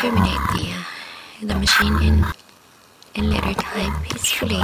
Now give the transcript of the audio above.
terminate the uh, the machine in in later time peacefully.